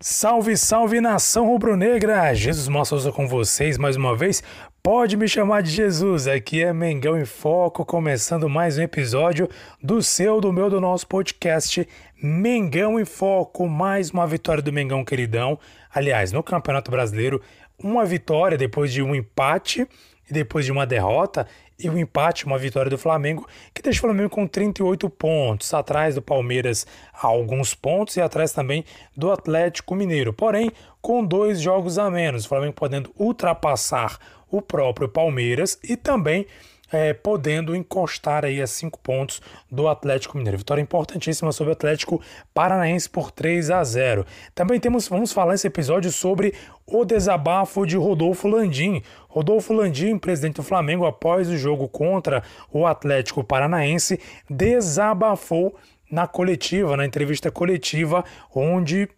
Salve, salve nação rubro-negra! Jesus Mostra com vocês mais uma vez. Pode me chamar de Jesus. Aqui é Mengão em Foco, começando mais um episódio do seu, do meu, do nosso podcast Mengão em Foco. Mais uma vitória do Mengão queridão. Aliás, no Campeonato Brasileiro, uma vitória depois de um empate e depois de uma derrota e um empate, uma vitória do Flamengo, que deixa o Flamengo com 38 pontos, atrás do Palmeiras a alguns pontos e atrás também do Atlético Mineiro. Porém, com dois jogos a menos, o Flamengo podendo ultrapassar o próprio Palmeiras e também é, podendo encostar aí a cinco pontos do Atlético Mineiro. Vitória importantíssima sobre o Atlético Paranaense por 3 a 0. Também temos, vamos falar nesse episódio sobre o desabafo de Rodolfo Landim. Rodolfo Landim, presidente do Flamengo, após o jogo contra o Atlético Paranaense, desabafou na coletiva, na entrevista coletiva, onde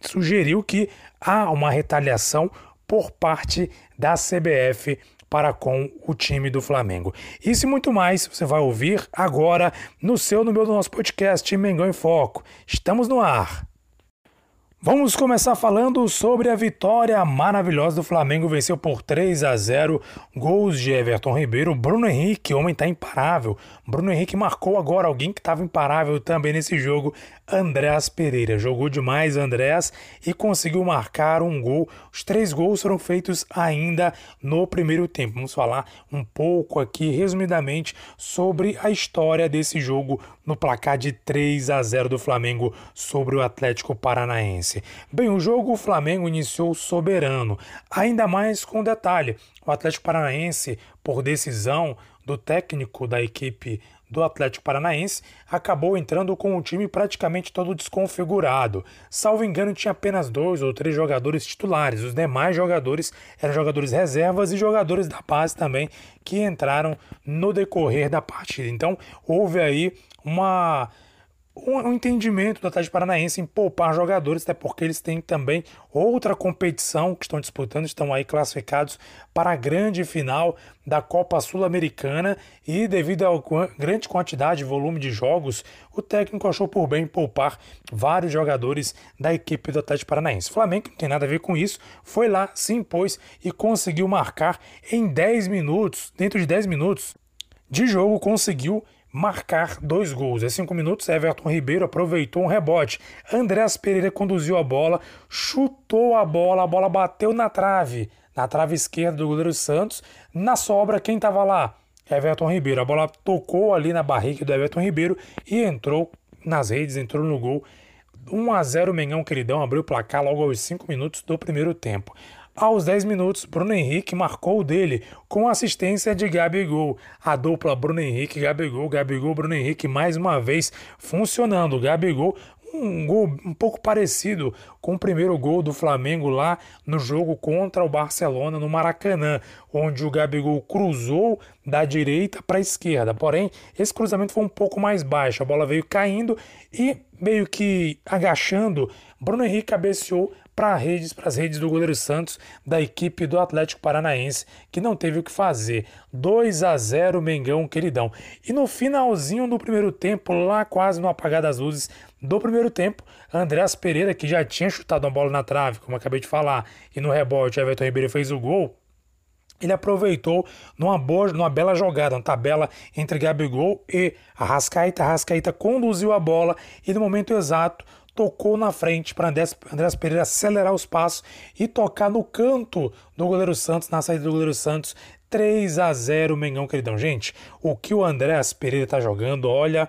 sugeriu que há uma retaliação por parte da CBF para com o time do Flamengo. Isso e muito mais você vai ouvir agora no seu, no meu, do nosso podcast Mengão em Foco. Estamos no ar. Vamos começar falando sobre a vitória maravilhosa do Flamengo. Venceu por 3 a 0. Gols de Everton Ribeiro. Bruno Henrique, homem está imparável. Bruno Henrique marcou agora alguém que estava imparável também nesse jogo. Andréas Pereira. Jogou demais Andréas e conseguiu marcar um gol. Os três gols foram feitos ainda no primeiro tempo. Vamos falar um pouco aqui, resumidamente, sobre a história desse jogo no placar de 3 a 0 do Flamengo sobre o Atlético Paranaense. Bem, o jogo o Flamengo iniciou soberano, ainda mais com detalhe: o Atlético Paranaense, por decisão do técnico da equipe do Atlético Paranaense, acabou entrando com o time praticamente todo desconfigurado. Salvo engano, tinha apenas dois ou três jogadores titulares. Os demais jogadores eram jogadores reservas e jogadores da base também que entraram no decorrer da partida. Então, houve aí uma um entendimento do Atlético Paranaense em poupar jogadores, até porque eles têm também outra competição que estão disputando, estão aí classificados para a grande final da Copa Sul-Americana e devido à grande quantidade e volume de jogos, o técnico achou por bem poupar vários jogadores da equipe do Atlético Paranaense. O Flamengo não tem nada a ver com isso, foi lá, se impôs e conseguiu marcar em 10 minutos, dentro de 10 minutos de jogo, conseguiu marcar dois gols. Em cinco minutos, Everton Ribeiro aproveitou um rebote. Andrés Pereira conduziu a bola, chutou a bola, a bola bateu na trave, na trave esquerda do goleiro Santos. Na sobra, quem estava lá? Everton Ribeiro. A bola tocou ali na barriga do Everton Ribeiro e entrou nas redes, entrou no gol. 1 a 0 Mengão Queridão abriu o placar logo aos 5 minutos do primeiro tempo. Aos 10 minutos, Bruno Henrique marcou o dele com assistência de Gabigol. A dupla Bruno Henrique Gabigol, Gabigol Bruno Henrique mais uma vez funcionando. Gabigol um gol um pouco parecido com o primeiro gol do Flamengo lá no jogo contra o Barcelona no Maracanã, onde o Gabigol cruzou da direita para a esquerda. Porém, esse cruzamento foi um pouco mais baixo, a bola veio caindo e meio que agachando, Bruno Henrique cabeceou para redes, as redes do goleiro Santos da equipe do Atlético Paranaense, que não teve o que fazer. 2 a 0 Mengão queridão. E no finalzinho do primeiro tempo, lá quase no apagar das luzes do primeiro tempo, Andréas Pereira, que já tinha chutado uma bola na trave, como acabei de falar, e no rebote Everton Ribeiro fez o gol, ele aproveitou numa boa, numa bela jogada, uma tabela entre Gabigol e Arrascaeta. Arrascaeta conduziu a bola e no momento exato tocou na frente para Andrés, Pereira acelerar os passos e tocar no canto do goleiro Santos, na saída do goleiro Santos. 3 a 0 Mengão, queridão. Gente, o que o Andrés Pereira está jogando, olha,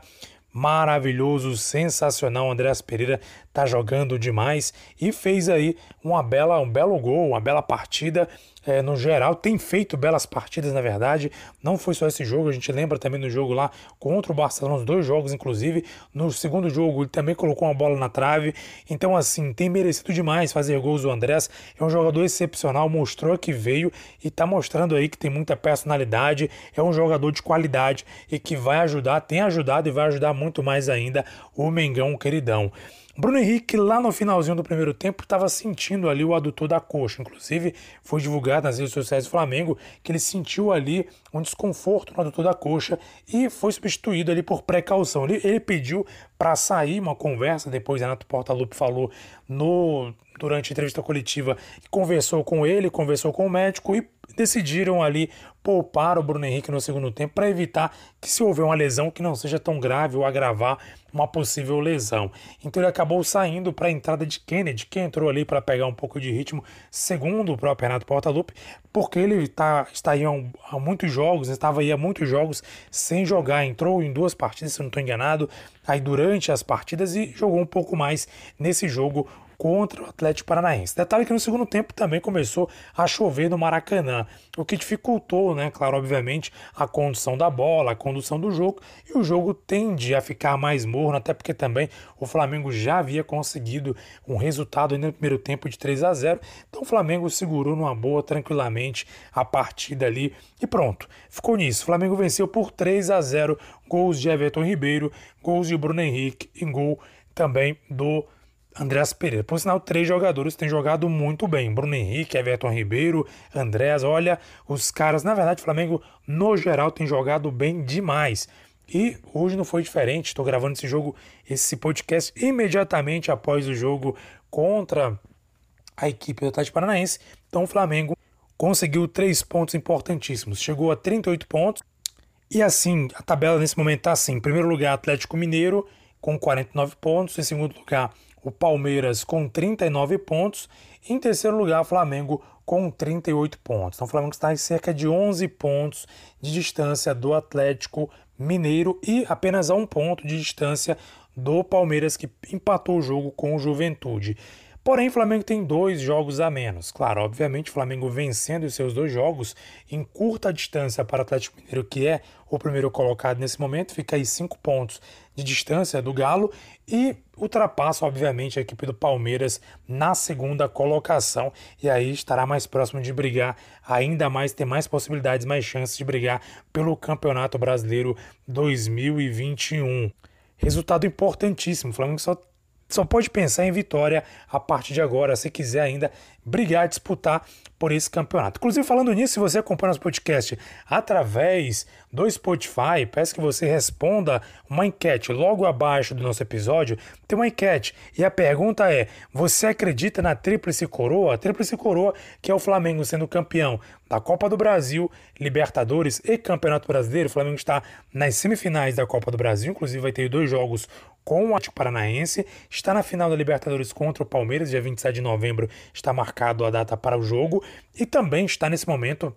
maravilhoso, sensacional. O Andrés Pereira tá jogando demais e fez aí uma bela, um belo gol, uma bela partida é, no geral, tem feito belas partidas, na verdade. Não foi só esse jogo, a gente lembra também no jogo lá contra o Barcelona, os dois jogos, inclusive. No segundo jogo, ele também colocou uma bola na trave. Então, assim, tem merecido demais fazer gols o Andrés. É um jogador excepcional, mostrou que veio e está mostrando aí que tem muita personalidade. É um jogador de qualidade e que vai ajudar, tem ajudado e vai ajudar muito mais ainda o Mengão queridão. Bruno Henrique, lá no finalzinho do primeiro tempo, estava sentindo ali o adutor da coxa. Inclusive, foi divulgado nas redes sociais do Flamengo que ele sentiu ali um desconforto no adutor da coxa e foi substituído ali por precaução. Ele, ele pediu para sair uma conversa, depois Renato Portaluppi falou no durante a entrevista coletiva conversou com ele, conversou com o médico e decidiram ali poupar o Bruno Henrique no segundo tempo para evitar que se houver uma lesão que não seja tão grave ou agravar uma possível lesão. Então ele acabou saindo para a entrada de Kennedy, que entrou ali para pegar um pouco de ritmo, segundo o próprio Renato Portaluppi, porque ele tá, está aí há, muitos jogos, estava aí há muitos jogos sem jogar, entrou em duas partidas, se não estou enganado, aí durante as partidas e jogou um pouco mais nesse jogo contra o Atlético Paranaense. Detalhe que no segundo tempo também começou a chover no Maracanã, o que dificultou, né, claro, obviamente, a condução da bola, a condução do jogo, e o jogo tende a ficar mais morno, até porque também o Flamengo já havia conseguido um resultado no primeiro tempo de 3 a 0. Então o Flamengo segurou numa boa tranquilamente a partida ali e pronto. Ficou nisso. O Flamengo venceu por 3 a 0, gols de Everton Ribeiro, gols de Bruno Henrique e gol também do Andréas Pereira. Por sinal, três jogadores têm jogado muito bem. Bruno Henrique, Everton Ribeiro, Andréas. Olha, os caras, na verdade, o Flamengo, no geral, tem jogado bem demais. E hoje não foi diferente. Estou gravando esse jogo, esse podcast, imediatamente após o jogo contra a equipe do Atlético Paranaense. Então o Flamengo conseguiu três pontos importantíssimos. Chegou a 38 pontos. E assim, a tabela nesse momento está assim. Em primeiro lugar, Atlético Mineiro com 49 pontos. Em segundo lugar, o Palmeiras com 39 pontos. Em terceiro lugar, Flamengo com 38 pontos. Então, o Flamengo está em cerca de 11 pontos de distância do Atlético Mineiro e apenas a um ponto de distância do Palmeiras, que empatou o jogo com o Juventude. Porém, o Flamengo tem dois jogos a menos. Claro, obviamente, o Flamengo vencendo os seus dois jogos em curta distância para o Atlético Mineiro, que é o primeiro colocado nesse momento, fica aí cinco pontos de distância do Galo e ultrapassa, obviamente, a equipe do Palmeiras na segunda colocação e aí estará mais próximo de brigar ainda mais, ter mais possibilidades, mais chances de brigar pelo Campeonato Brasileiro 2021. Resultado importantíssimo. O Flamengo só só pode pensar em vitória a partir de agora, se quiser ainda brigar, disputar por esse campeonato. Inclusive, falando nisso, se você acompanha nosso podcast através do Spotify, peço que você responda uma enquete logo abaixo do nosso episódio. Tem uma enquete e a pergunta é: você acredita na Tríplice Coroa? A Tríplice Coroa, que é o Flamengo sendo campeão da Copa do Brasil, Libertadores e Campeonato Brasileiro. O Flamengo está nas semifinais da Copa do Brasil, inclusive vai ter dois jogos com o Atlético Paranaense. Está na final da Libertadores contra o Palmeiras, dia 27 de novembro está marcado a data para o jogo e também está nesse momento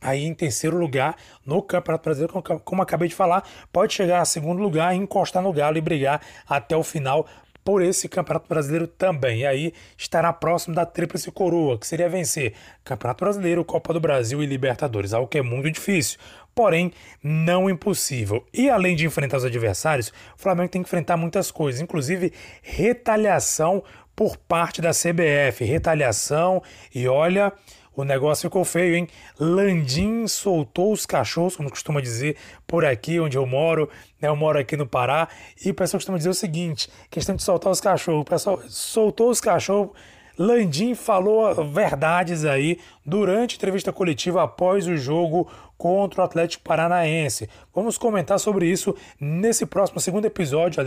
aí em terceiro lugar no Campeonato Brasileiro, como acabei de falar, pode chegar a segundo lugar, encostar no Galo e brigar até o final por esse Campeonato Brasileiro também. E aí estará próximo da Tríplice Coroa, que seria vencer Campeonato Brasileiro, Copa do Brasil e Libertadores, algo que é muito difícil, porém não impossível. E além de enfrentar os adversários, o Flamengo tem que enfrentar muitas coisas, inclusive retaliação por parte da CBF, retaliação e olha, o negócio ficou feio, hein? Landim soltou os cachorros, como costuma dizer por aqui onde eu moro, né? Eu moro aqui no Pará, e o pessoal costuma dizer o seguinte: questão de soltar os cachorros. O pessoal soltou os cachorros. Landim falou verdades aí durante a entrevista coletiva após o jogo contra o Atlético Paranaense. Vamos comentar sobre isso nesse próximo segundo episódio,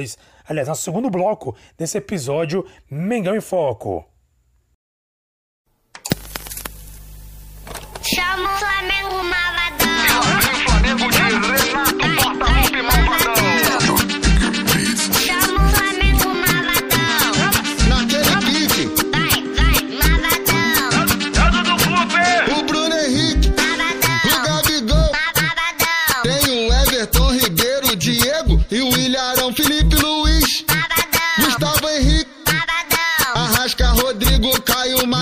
aliás, no segundo bloco desse episódio Mengão em Foco.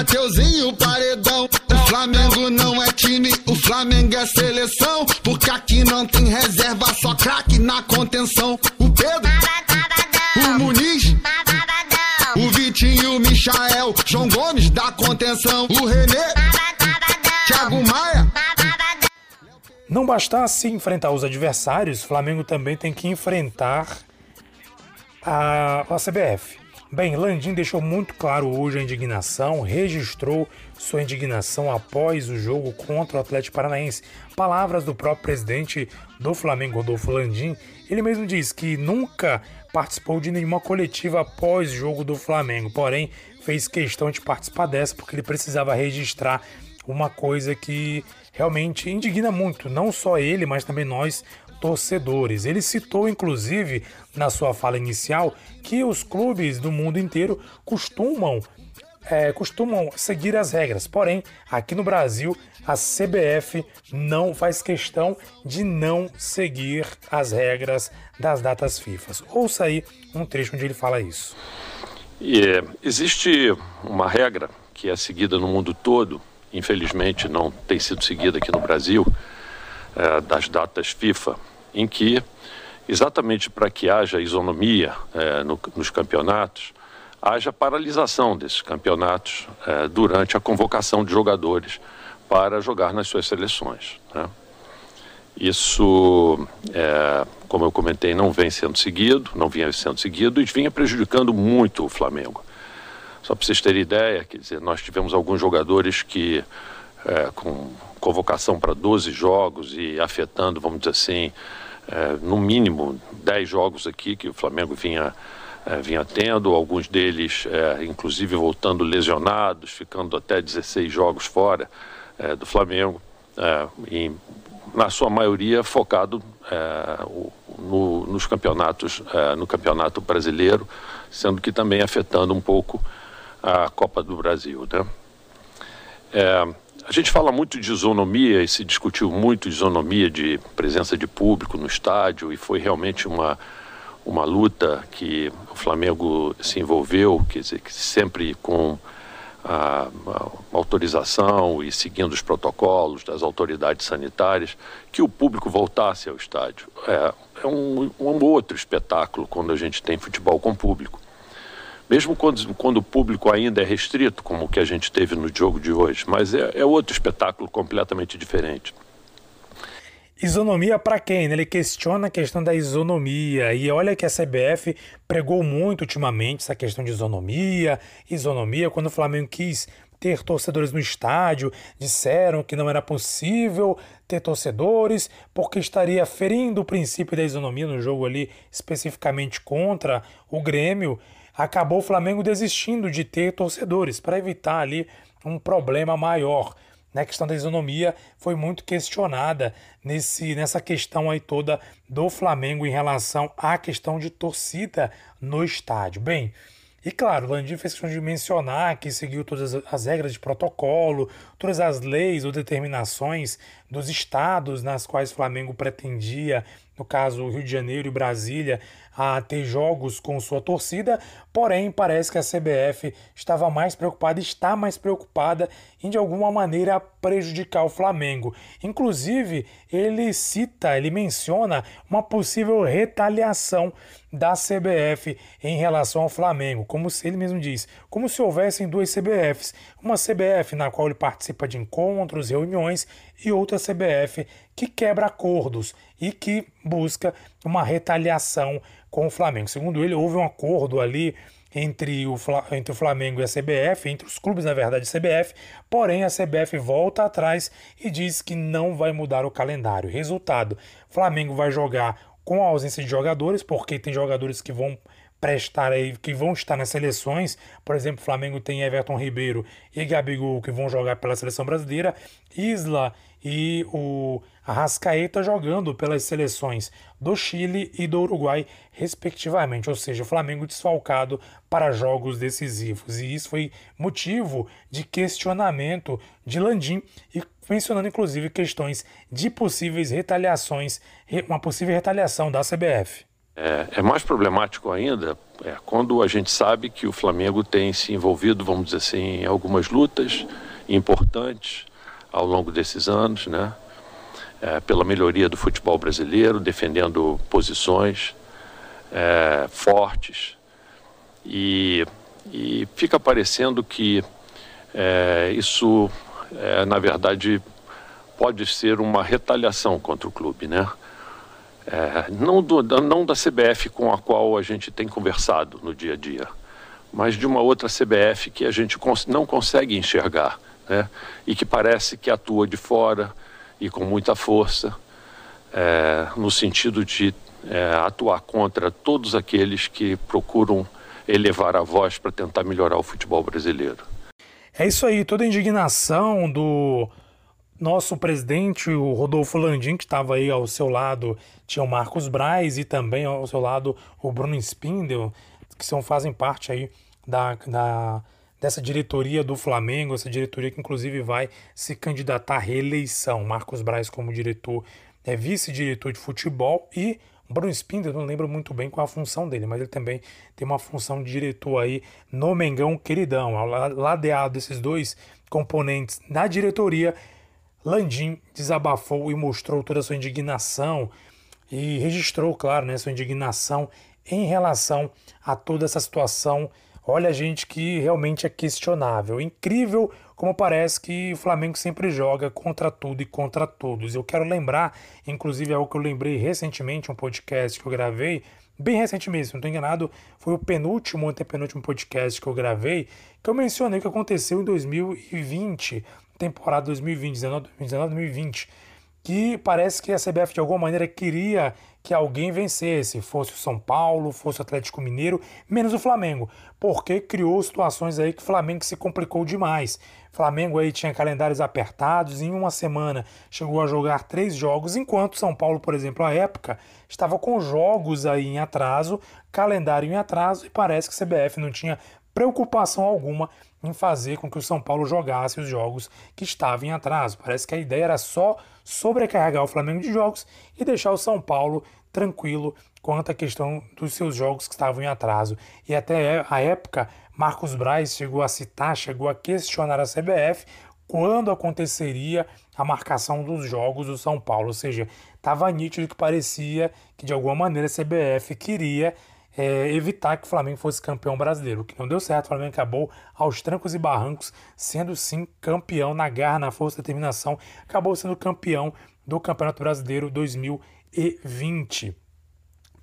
Mateuzinho, Paredão. O Flamengo não é time, o Flamengo é seleção. Porque aqui não tem reserva, só craque na contenção. O Pedro, o Muniz, o Vitinho, o Michael, João Gomes da contenção. O Renê, Thiago Maia. Não bastasse enfrentar os adversários, o Flamengo também tem que enfrentar a, a CBF. Bem, Landim deixou muito claro hoje a indignação, registrou sua indignação após o jogo contra o Atlético Paranaense. Palavras do próprio presidente do Flamengo, Rodolfo Landim. Ele mesmo diz que nunca participou de nenhuma coletiva após jogo do Flamengo, porém fez questão de participar dessa porque ele precisava registrar uma coisa que realmente indigna muito, não só ele, mas também nós torcedores. Ele citou, inclusive, na sua fala inicial, que os clubes do mundo inteiro costumam é, costumam seguir as regras. Porém, aqui no Brasil, a CBF não faz questão de não seguir as regras das datas FIFA. Ouça aí um trecho onde ele fala isso. É, existe uma regra que é seguida no mundo todo, infelizmente não tem sido seguida aqui no Brasil, é, das datas FIFA, em que, exatamente para que haja isonomia é, no, nos campeonatos, haja paralisação desses campeonatos é, durante a convocação de jogadores para jogar nas suas seleções. Né? Isso, é, como eu comentei, não vem sendo seguido, não vinha sendo seguido e vinha prejudicando muito o Flamengo. Só para vocês terem ideia, quer dizer, nós tivemos alguns jogadores que, é, com convocação para 12 jogos e afetando, vamos dizer assim, é, no mínimo 10 jogos aqui que o Flamengo vinha, é, vinha tendo, alguns deles, é, inclusive, voltando lesionados, ficando até 16 jogos fora é, do Flamengo, é, e, na sua maioria focado no, nos campeonatos, no campeonato brasileiro, sendo que também afetando um pouco a Copa do Brasil. Né? A gente fala muito de isonomia e se discutiu muito isonomia de presença de público no estádio e foi realmente uma, uma luta que o Flamengo se envolveu, quer dizer, que sempre com a, a autorização e seguindo os protocolos das autoridades sanitárias, que o público voltasse ao estádio. É, é um, um outro espetáculo quando a gente tem futebol com público mesmo quando, quando o público ainda é restrito, como o que a gente teve no jogo de hoje, mas é, é outro espetáculo completamente diferente. Isonomia para quem? Ele questiona a questão da isonomia. E olha que a CBF pregou muito ultimamente essa questão de isonomia. Isonomia, quando o Flamengo quis ter torcedores no estádio, disseram que não era possível ter torcedores porque estaria ferindo o princípio da isonomia no jogo ali, especificamente contra o Grêmio acabou o Flamengo desistindo de ter torcedores para evitar ali um problema maior. Né? A questão da isonomia foi muito questionada nesse, nessa questão aí toda do Flamengo em relação à questão de torcida no estádio. Bem, e claro, o Landim fez questão de mencionar que seguiu todas as regras de protocolo, todas as leis ou determinações dos estados nas quais o Flamengo pretendia, no caso Rio de Janeiro e Brasília, a ter jogos com sua torcida, porém parece que a CBF estava mais preocupada, está mais preocupada em de alguma maneira prejudicar o Flamengo. Inclusive, ele cita, ele menciona uma possível retaliação da CBF em relação ao Flamengo, como se ele mesmo diz, como se houvessem duas CBFs, uma CBF na qual ele participa de encontros, reuniões e outra CBF que quebra acordos e que busca uma retaliação com o Flamengo. Segundo ele, houve um acordo ali entre o, entre o Flamengo e a CBF, entre os clubes, na verdade, a CBF, porém a CBF volta atrás e diz que não vai mudar o calendário. Resultado: Flamengo vai jogar com a ausência de jogadores, porque tem jogadores que vão prestar aí, que vão estar nas seleções. Por exemplo, o Flamengo tem Everton Ribeiro e Gabigol que vão jogar pela seleção brasileira, Isla e o Arrascaeta jogando pelas seleções do Chile e do Uruguai, respectivamente. Ou seja, o Flamengo desfalcado para jogos decisivos. E isso foi motivo de questionamento de Landim e mencionando inclusive questões de possíveis retaliações, uma possível retaliação da CBF. É, é mais problemático ainda é, quando a gente sabe que o Flamengo tem se envolvido, vamos dizer assim, em algumas lutas importantes ao longo desses anos, né? É, pela melhoria do futebol brasileiro, defendendo posições é, fortes. E, e, fica parecendo que é, isso, é, na verdade, pode ser uma retaliação contra o clube, né? É, não, do, não da CBF com a qual a gente tem conversado no dia a dia, mas de uma outra CBF que a gente cons não consegue enxergar, né? E que parece que atua de fora e com muita força, é, no sentido de é, atuar contra todos aqueles que procuram elevar a voz para tentar melhorar o futebol brasileiro. É isso aí, toda a indignação do nosso presidente, o Rodolfo Landim, que estava aí ao seu lado, tinha o Marcos Braz e também ao seu lado o Bruno Spindel, que são, fazem parte aí da, da, dessa diretoria do Flamengo, essa diretoria que inclusive vai se candidatar à reeleição. Marcos Braz como diretor, é vice-diretor de futebol e Bruno Spindler, não lembro muito bem qual a função dele, mas ele também tem uma função de diretor aí no Mengão Queridão. Ladeado desses dois componentes na diretoria, Landim desabafou e mostrou toda a sua indignação e registrou, claro, né, sua indignação em relação a toda essa situação. Olha, gente, que realmente é questionável. Incrível como parece que o Flamengo sempre joga contra tudo e contra todos. Eu quero lembrar, inclusive algo que eu lembrei recentemente, um podcast que eu gravei, bem recentemente, se não estou enganado, foi o penúltimo, antepenúltimo podcast que eu gravei, que eu mencionei o que aconteceu em 2020, temporada 2020, 2019-2020 que parece que a CBF de alguma maneira queria que alguém vencesse, fosse o São Paulo, fosse o Atlético Mineiro, menos o Flamengo, porque criou situações aí que o Flamengo se complicou demais. O Flamengo aí tinha calendários apertados, em uma semana chegou a jogar três jogos, enquanto São Paulo, por exemplo, à época, estava com jogos aí em atraso, calendário em atraso, e parece que a CBF não tinha preocupação alguma em fazer com que o São Paulo jogasse os jogos que estavam em atraso. Parece que a ideia era só sobrecarregar o Flamengo de jogos e deixar o São Paulo tranquilo quanto à questão dos seus jogos que estavam em atraso. E até a época, Marcos Braz chegou a citar, chegou a questionar a CBF quando aconteceria a marcação dos jogos do São Paulo. Ou seja, estava nítido que parecia que de alguma maneira a CBF queria é, evitar que o Flamengo fosse campeão brasileiro, o que não deu certo. O Flamengo acabou aos trancos e barrancos, sendo sim campeão na garra, na força e determinação, acabou sendo campeão do Campeonato Brasileiro 2020.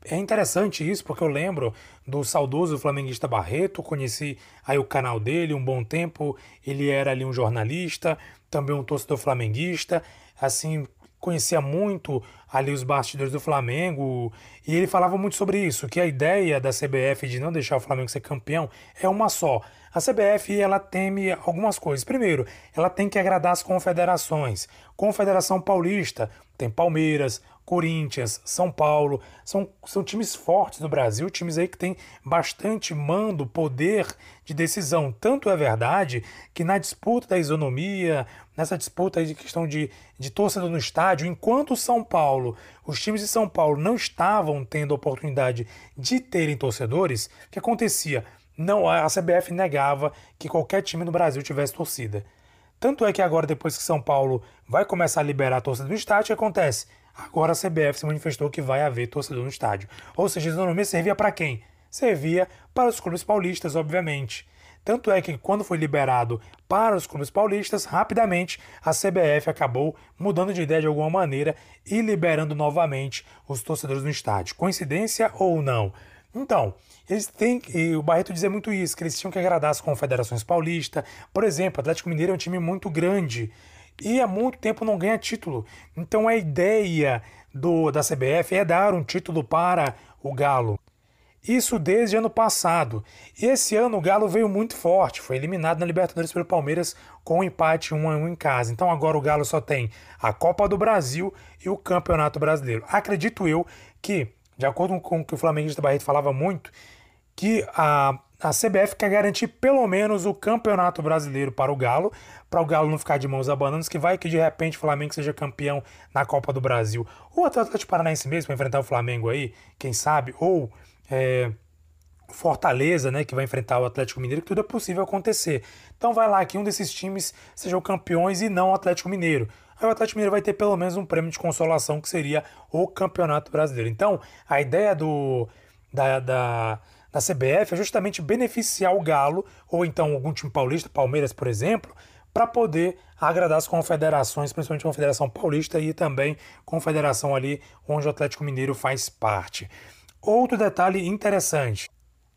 É interessante isso porque eu lembro do saudoso flamenguista Barreto, conheci aí o canal dele um bom tempo, ele era ali um jornalista, também um torcedor flamenguista, assim, conhecia muito ali os bastidores do Flamengo e ele falava muito sobre isso, que a ideia da CBF de não deixar o Flamengo ser campeão é uma só. A CBF ela teme algumas coisas. Primeiro, ela tem que agradar as confederações. Confederação Paulista tem Palmeiras, Corinthians, São Paulo, são, são times fortes no Brasil, times aí que têm bastante mando, poder de decisão. Tanto é verdade que na disputa da isonomia, nessa disputa de questão de, de torcedor no estádio, enquanto São Paulo, os times de São Paulo não estavam tendo a oportunidade de terem torcedores, o que acontecia? Não, a CBF negava que qualquer time no Brasil tivesse torcida. Tanto é que agora, depois que São Paulo vai começar a liberar a torcida do estádio, o que acontece? Agora a CBF se manifestou que vai haver torcedor no estádio. Ou seja, a isonomia servia para quem? Servia para os clubes paulistas, obviamente. Tanto é que quando foi liberado para os clubes paulistas, rapidamente a CBF acabou mudando de ideia de alguma maneira e liberando novamente os torcedores no estádio. Coincidência ou não? Então, eles têm, e o Barreto dizia muito isso, que eles tinham que agradar as confederações paulistas. Por exemplo, o Atlético Mineiro é um time muito grande e há muito tempo não ganha título. Então a ideia do, da CBF é dar um título para o Galo. Isso desde ano passado. E esse ano o Galo veio muito forte, foi eliminado na Libertadores pelo Palmeiras com um empate 1 a 1 em casa. Então agora o Galo só tem a Copa do Brasil e o Campeonato Brasileiro. Acredito eu que, de acordo com o que o flamenguista Barreto falava muito, que a a CBF quer garantir pelo menos o campeonato brasileiro para o Galo, para o Galo não ficar de mãos abanando, que vai que de repente o Flamengo seja campeão na Copa do Brasil. Ou até o Atlético Paranaense mesmo, para enfrentar o Flamengo aí, quem sabe, ou é, Fortaleza, né, que vai enfrentar o Atlético Mineiro, que tudo é possível acontecer. Então vai lá que um desses times sejam campeões e não o Atlético Mineiro. Aí o Atlético Mineiro vai ter pelo menos um prêmio de consolação, que seria o Campeonato Brasileiro. Então, a ideia do da, da da CBF é justamente beneficiar o Galo, ou então algum time paulista, Palmeiras, por exemplo, para poder agradar as confederações, principalmente a Confederação Paulista e também confederação ali onde o Atlético Mineiro faz parte. Outro detalhe interessante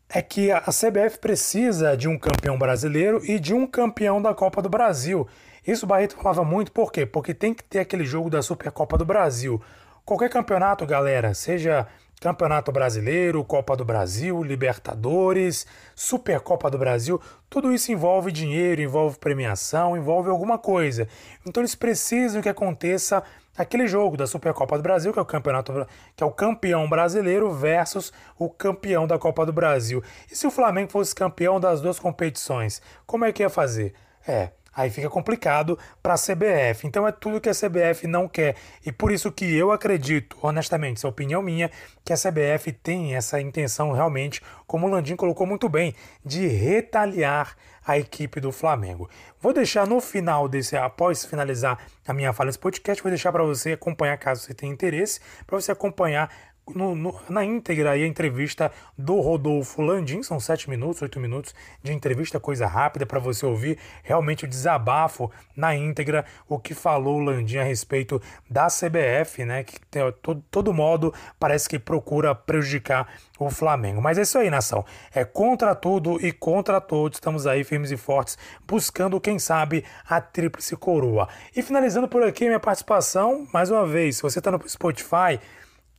é que a CBF precisa de um campeão brasileiro e de um campeão da Copa do Brasil. Isso o Barreto falava muito, por quê? Porque tem que ter aquele jogo da Supercopa do Brasil. Qualquer campeonato, galera, seja Campeonato Brasileiro, Copa do Brasil, Libertadores, Supercopa do Brasil, tudo isso envolve dinheiro, envolve premiação, envolve alguma coisa. Então eles precisam que aconteça aquele jogo da Supercopa do Brasil, que é o campeonato que é o campeão brasileiro versus o campeão da Copa do Brasil. E se o Flamengo fosse campeão das duas competições, como é que ia fazer? É, Aí fica complicado para a CBF. Então é tudo que a CBF não quer. E por isso que eu acredito, honestamente, isso é opinião minha, que a CBF tem essa intenção realmente, como o Landim colocou muito bem, de retaliar a equipe do Flamengo. Vou deixar no final desse, após finalizar a minha fala nesse podcast, vou deixar para você acompanhar, caso você tenha interesse, para você acompanhar no, no, na íntegra aí a entrevista do Rodolfo Landim, são sete minutos, oito minutos de entrevista, coisa rápida para você ouvir realmente o desabafo na íntegra, o que falou o Landim a respeito da CBF, né? Que de todo, todo modo parece que procura prejudicar o Flamengo. Mas é isso aí, nação. É contra tudo e contra todos. Estamos aí firmes e fortes, buscando, quem sabe, a tríplice coroa. E finalizando por aqui minha participação, mais uma vez, se você está no Spotify.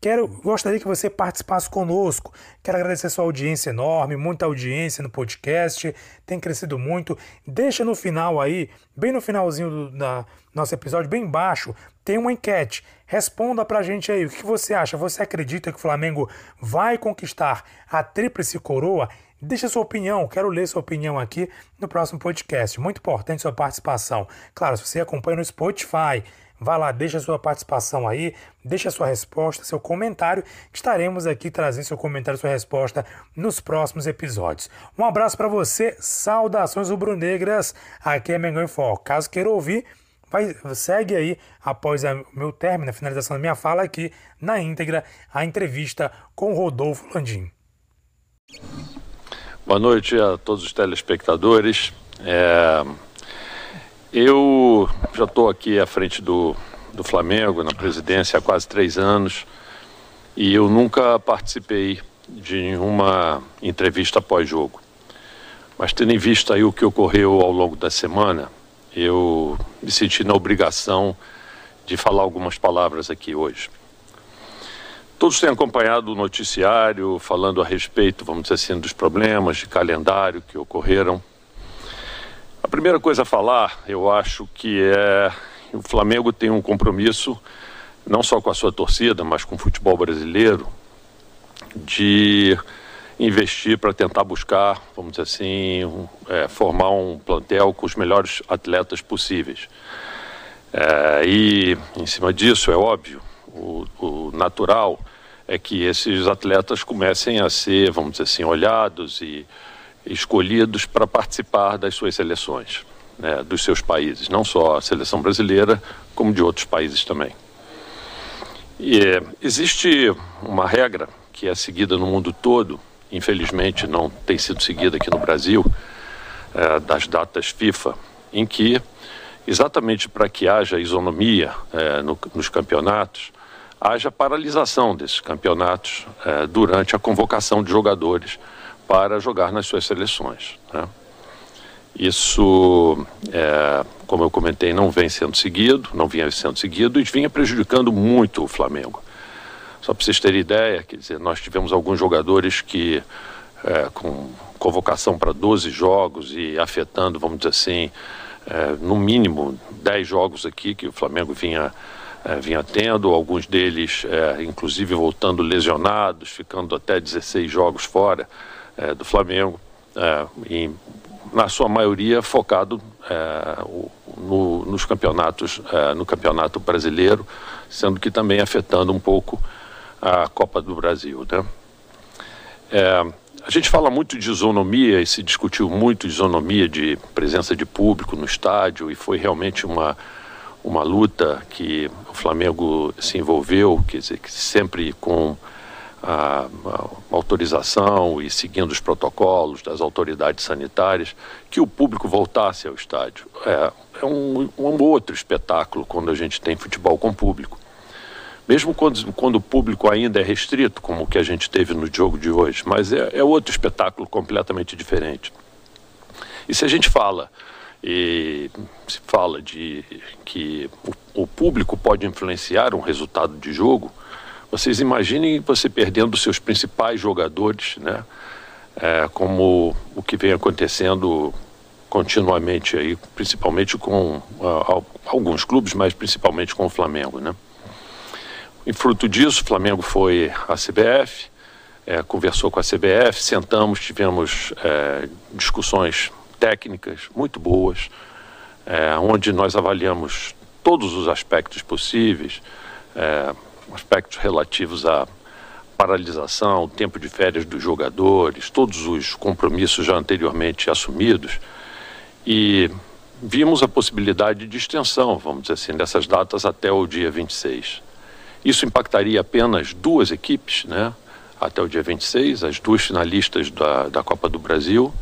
Quero, gostaria que você participasse conosco. Quero agradecer sua audiência enorme, muita audiência no podcast, tem crescido muito. Deixa no final aí, bem no finalzinho do da nosso episódio, bem embaixo, tem uma enquete. Responda pra gente aí, o que você acha? Você acredita que o Flamengo vai conquistar a tríplice coroa? Deixa sua opinião, quero ler sua opinião aqui no próximo podcast. Muito importante sua participação. Claro, se você acompanha no Spotify, Vá lá, deixa sua participação aí, deixa sua resposta, seu comentário, estaremos aqui trazendo seu comentário, sua resposta nos próximos episódios. Um abraço para você, saudações rubro-negras, aqui é Mengão em Foco. Caso queira ouvir, vai, segue aí, após o meu término, a finalização da minha fala aqui, na íntegra, a entrevista com Rodolfo Landim. Boa noite a todos os telespectadores. É... Eu já estou aqui à frente do, do Flamengo, na presidência, há quase três anos, e eu nunca participei de nenhuma entrevista pós-jogo. Mas tendo em vista aí o que ocorreu ao longo da semana, eu me senti na obrigação de falar algumas palavras aqui hoje. Todos têm acompanhado o noticiário falando a respeito, vamos dizer assim, dos problemas de calendário que ocorreram primeira coisa a falar, eu acho que é o Flamengo tem um compromisso não só com a sua torcida, mas com o futebol brasileiro de investir para tentar buscar, vamos dizer assim, um, é, formar um plantel com os melhores atletas possíveis. É, e em cima disso, é óbvio, o, o, natural é que esses atletas comecem a ser, vamos dizer assim, olhados e escolhidos para participar das suas seleções, né, dos seus países, não só a seleção brasileira, como de outros países também. E é, existe uma regra que é seguida no mundo todo, infelizmente não tem sido seguida aqui no Brasil, é, das datas FIFA, em que, exatamente para que haja isonomia é, no, nos campeonatos, haja paralisação desses campeonatos durante a convocação de jogadores para jogar nas suas seleções. Né? Isso, é, como eu comentei, não vem sendo seguido, não vinha sendo seguido e vinha prejudicando muito o Flamengo. Só para vocês terem ideia, quer dizer, nós tivemos alguns jogadores que, é, com convocação para 12 jogos e afetando, vamos dizer assim, é, no mínimo 10 jogos aqui que o Flamengo vinha, é, vinha tendo, alguns deles, é, inclusive, voltando lesionados, ficando até 16 jogos fora é, do Flamengo, é, em, na sua maioria focado é, no, nos campeonatos, é, no campeonato brasileiro, sendo que também afetando um pouco a Copa do Brasil. Né? É, a gente fala muito de isonomia e se discutiu muito isonomia de presença de público no estádio e foi realmente uma, uma luta que o Flamengo se envolveu, quer dizer, que sempre com a, a, autorização e seguindo os protocolos das autoridades sanitárias, que o público voltasse ao estádio. É, é um, um outro espetáculo quando a gente tem futebol com público. mesmo quando, quando o público ainda é restrito, como o que a gente teve no jogo de hoje, mas é, é outro espetáculo completamente diferente. E se a gente fala e se fala de que o, o, público pode influenciar um resultado de jogo, vocês imaginem você perdendo seus principais jogadores, né? É, como o que vem acontecendo continuamente aí, principalmente com uh, alguns clubes, mas principalmente com o Flamengo, né? Em fruto disso, o Flamengo foi à CBF, é, conversou com a CBF, sentamos, tivemos é, discussões técnicas muito boas, é, onde nós avaliamos todos os aspectos possíveis, é, aspectos relativos à paralisação, tempo de férias dos jogadores, todos os compromissos já anteriormente assumidos e vimos a possibilidade de extensão, vamos dizer assim, dessas datas até o dia 26. Isso impactaria apenas duas equipes, né? Até o dia 26, as duas finalistas da, da Copa do Brasil.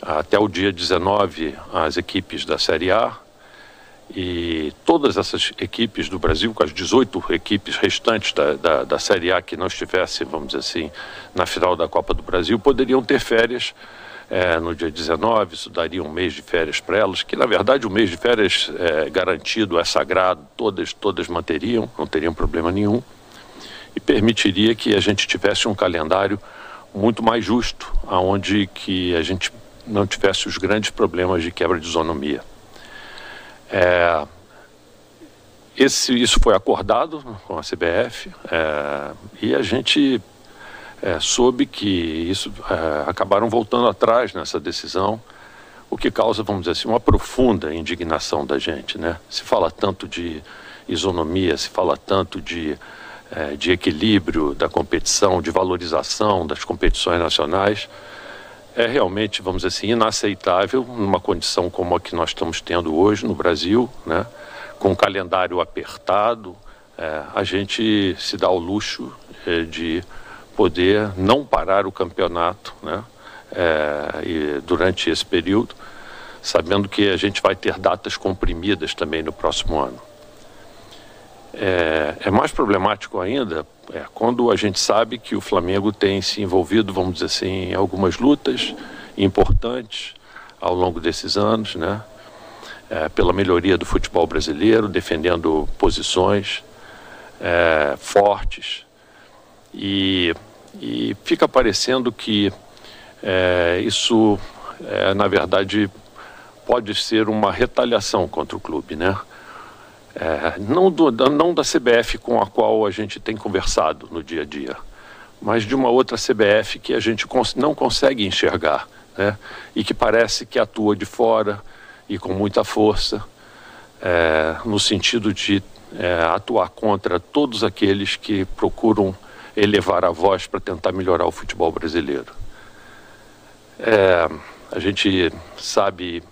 Até o dia 19, as equipes da Série A. E todas essas equipes do Brasil, com as 18 equipes restantes da, da, da Série A que não estivessem, vamos dizer assim, na final da Copa do Brasil, poderiam ter férias é, no dia 19, isso daria um mês de férias para elas, que na verdade o mês de férias é, garantido é sagrado, todas, todas manteriam, não teriam problema nenhum, e permitiria que a gente tivesse um calendário muito mais justo, aonde que a gente não tivesse os grandes problemas de quebra de isonomia. É, esse, isso foi acordado com a CBF é, e a gente é, soube que isso é, acabaram voltando atrás nessa decisão, o que causa, vamos dizer assim, uma profunda indignação da gente, né? Se fala tanto de isonomia, se fala tanto de, é, de equilíbrio da competição, de valorização das competições nacionais, é realmente, vamos dizer assim, inaceitável numa condição como a que nós estamos tendo hoje no Brasil, né? Com um calendário apertado, é, a gente se dá o luxo é, de poder não parar o campeonato né? É, durante esse período, sabendo que a gente vai ter datas comprimidas também no próximo ano. É, é mais problemático ainda é, quando a gente sabe que o Flamengo tem se envolvido, vamos dizer assim, em algumas lutas importantes ao longo desses anos, né? É, pela melhoria do futebol brasileiro, defendendo posições é, fortes. E e fica parecendo que é, isso, é, na verdade, pode ser uma retaliação contra o clube, né? É, não, do, não da CBF com a qual a gente tem conversado no dia a dia, mas de uma outra CBF que a gente cons não consegue enxergar, né? E que parece que atua de fora e com muita força, é, no sentido de é, atuar contra todos aqueles que procuram elevar a voz para tentar melhorar o futebol brasileiro. É, a gente sabe,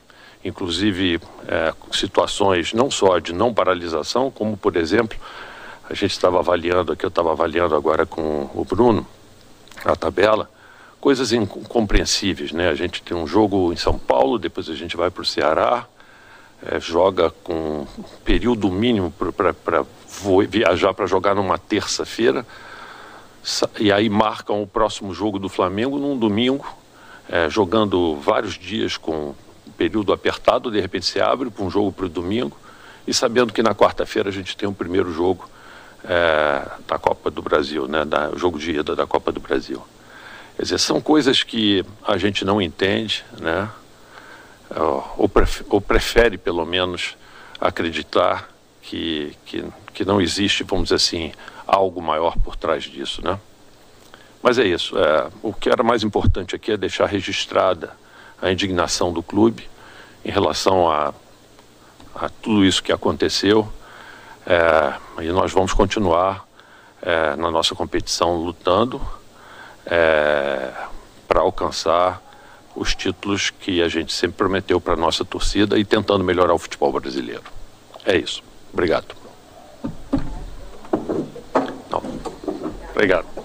inclusive, é, situações não só de não paralisação, como, por exemplo, a gente estava avaliando aqui, eu estava avaliando agora com o Bruno, a tabela, coisas incompreensíveis, né? A gente tem um jogo em São Paulo, depois a gente vai para o Ceará, é, joga com período mínimo para viajar para jogar numa terça-feira, e aí marcam o próximo jogo do Flamengo num domingo, é, jogando vários dias com período apertado, de repente se abre para um jogo para o domingo, e sabendo que na quarta-feira a gente tem o um primeiro jogo é, da Copa do Brasil, né, da, jogo de ida da Copa do Brasil. Quer dizer, são coisas que a gente não entende, né, ou, prefere, ou prefere pelo menos acreditar que, que, que não existe, vamos dizer assim, algo maior por trás disso, né? Mas é isso. É, o que era mais importante aqui é deixar registrada a indignação do clube em relação a, a tudo isso que aconteceu. É, e nós vamos continuar é, na nossa competição lutando é, para alcançar os títulos que a gente sempre prometeu para a nossa torcida e tentando melhorar o futebol brasileiro. É isso. Obrigado. Não. Obrigado.